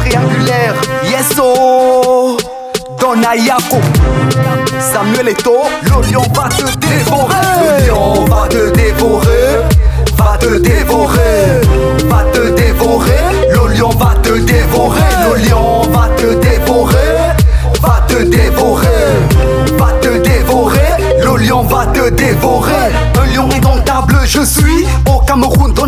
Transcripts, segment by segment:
triangulaire. Yeso, oh. Donayako. Samuel Eto, le lion va te dévorer. Le lion va te dévorer. Va te dévorer. Va te dévorer. Le lion va te dévorer. Le lion. Dévorer. Un lion indomptable, je suis au Cameroun, dans.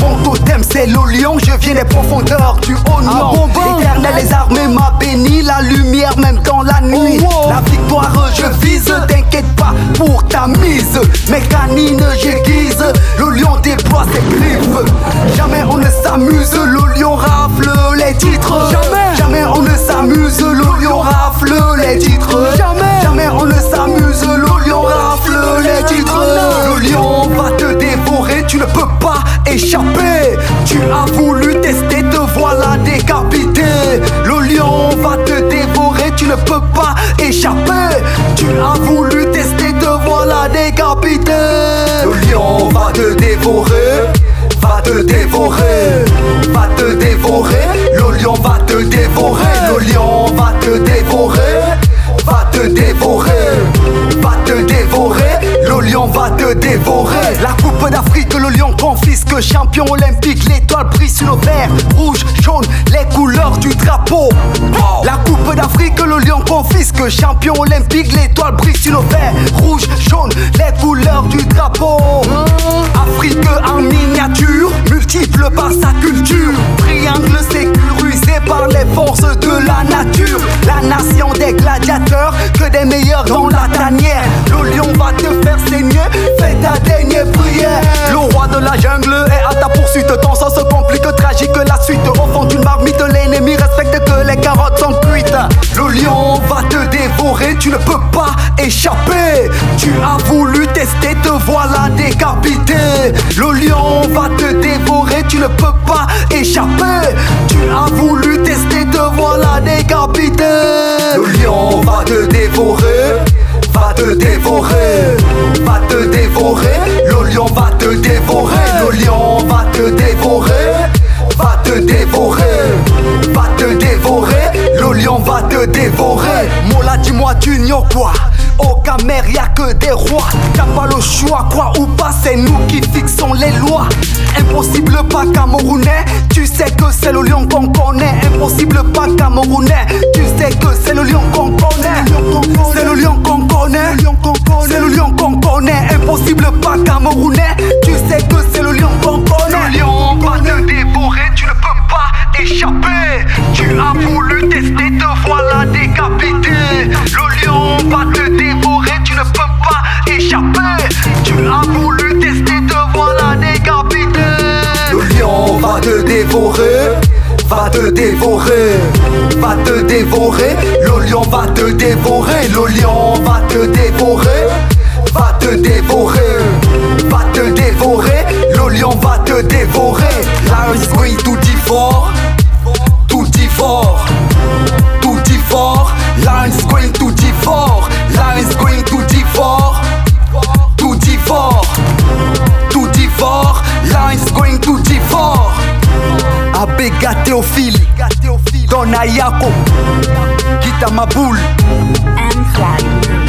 Mon totem, c'est le lion, je viens des profondeurs du haut nom. Éternel, les armées m'a béni, la lumière même dans la nuit. La victoire, je vise, t'inquiète pas pour ta mise. Mes canines, j'aiguise, le lion déploie ses griffes. Jamais on ne s'amuse, le lion rafle les titres. Tu as voulu tester, te voilà décapité. Le lion va te dévorer, tu ne peux pas échapper. Tu as voulu tester, te voilà décapité. Le lion va te dévorer, va te dévorer, va te dévorer. Lion va te dévorer. La coupe d'Afrique, le lion confisque. Champion olympique, l'étoile brille sur le vert, rouge, jaune, les couleurs du drapeau. La coupe d'Afrique, le lion confisque. Champion olympique, l'étoile brille sur le vert, rouge, jaune, les couleurs du drapeau. Afrique en miniature, multiple par sa culture. Triangle sécurisé par les forces de la nature. La nation des gladiateurs, que des meilleurs dans la tanière. Le lion va te fais ta dernière prière. Le roi de la jungle est à ta poursuite. Ton sang se complique, tragique la suite. Au fond d'une marmite, l'ennemi respecte que les carottes sont cuites. Le lion va te dévorer, tu ne peux pas échapper. Tu as voulu tester, te voilà décapité. Le lion va te dévorer, tu ne peux pas échapper. Le lion va te dévorer, le lion va te dévorer, va te dévorer, va te dévorer. Le lion va te dévorer. Mola, dis-moi, tu ignores quoi? Au Camer, y'a que des rois. T'as pas le choix, quoi ou pas, c'est nous qui fixons les lois. Impossible pas camerounais, tu sais que c'est le lion qu'on connaît. Impossible pas camerounais, tu sais que c'est le lion qu'on connaît. C'est le lion qu'on connaît, c'est le lion qu'on connaît. Impossible pas camerounais, tu sais que c'est le lion qu'on connaît. Le lion va te dévorer, tu ne peux pas échapper. Tu as voulu tester, te voilà décapité. Le lion va te dévorer, tu ne peux pas échapper. Tu as voulu tester, te voilà décapité. Le lion va te dévorer, va te dévorer, va te dévorer. Le lion va te dévorer, le lion va te dévorer, te dévorer, va te dévorer. Le lion va te dévorer. Lion is going to devour, to devour, to devour. Lion is going to devour, lion is going to devour, to devour, to devour. Lion is going to devour. Abega Théophile, Don Ayako, Kita Maboul. M Flag.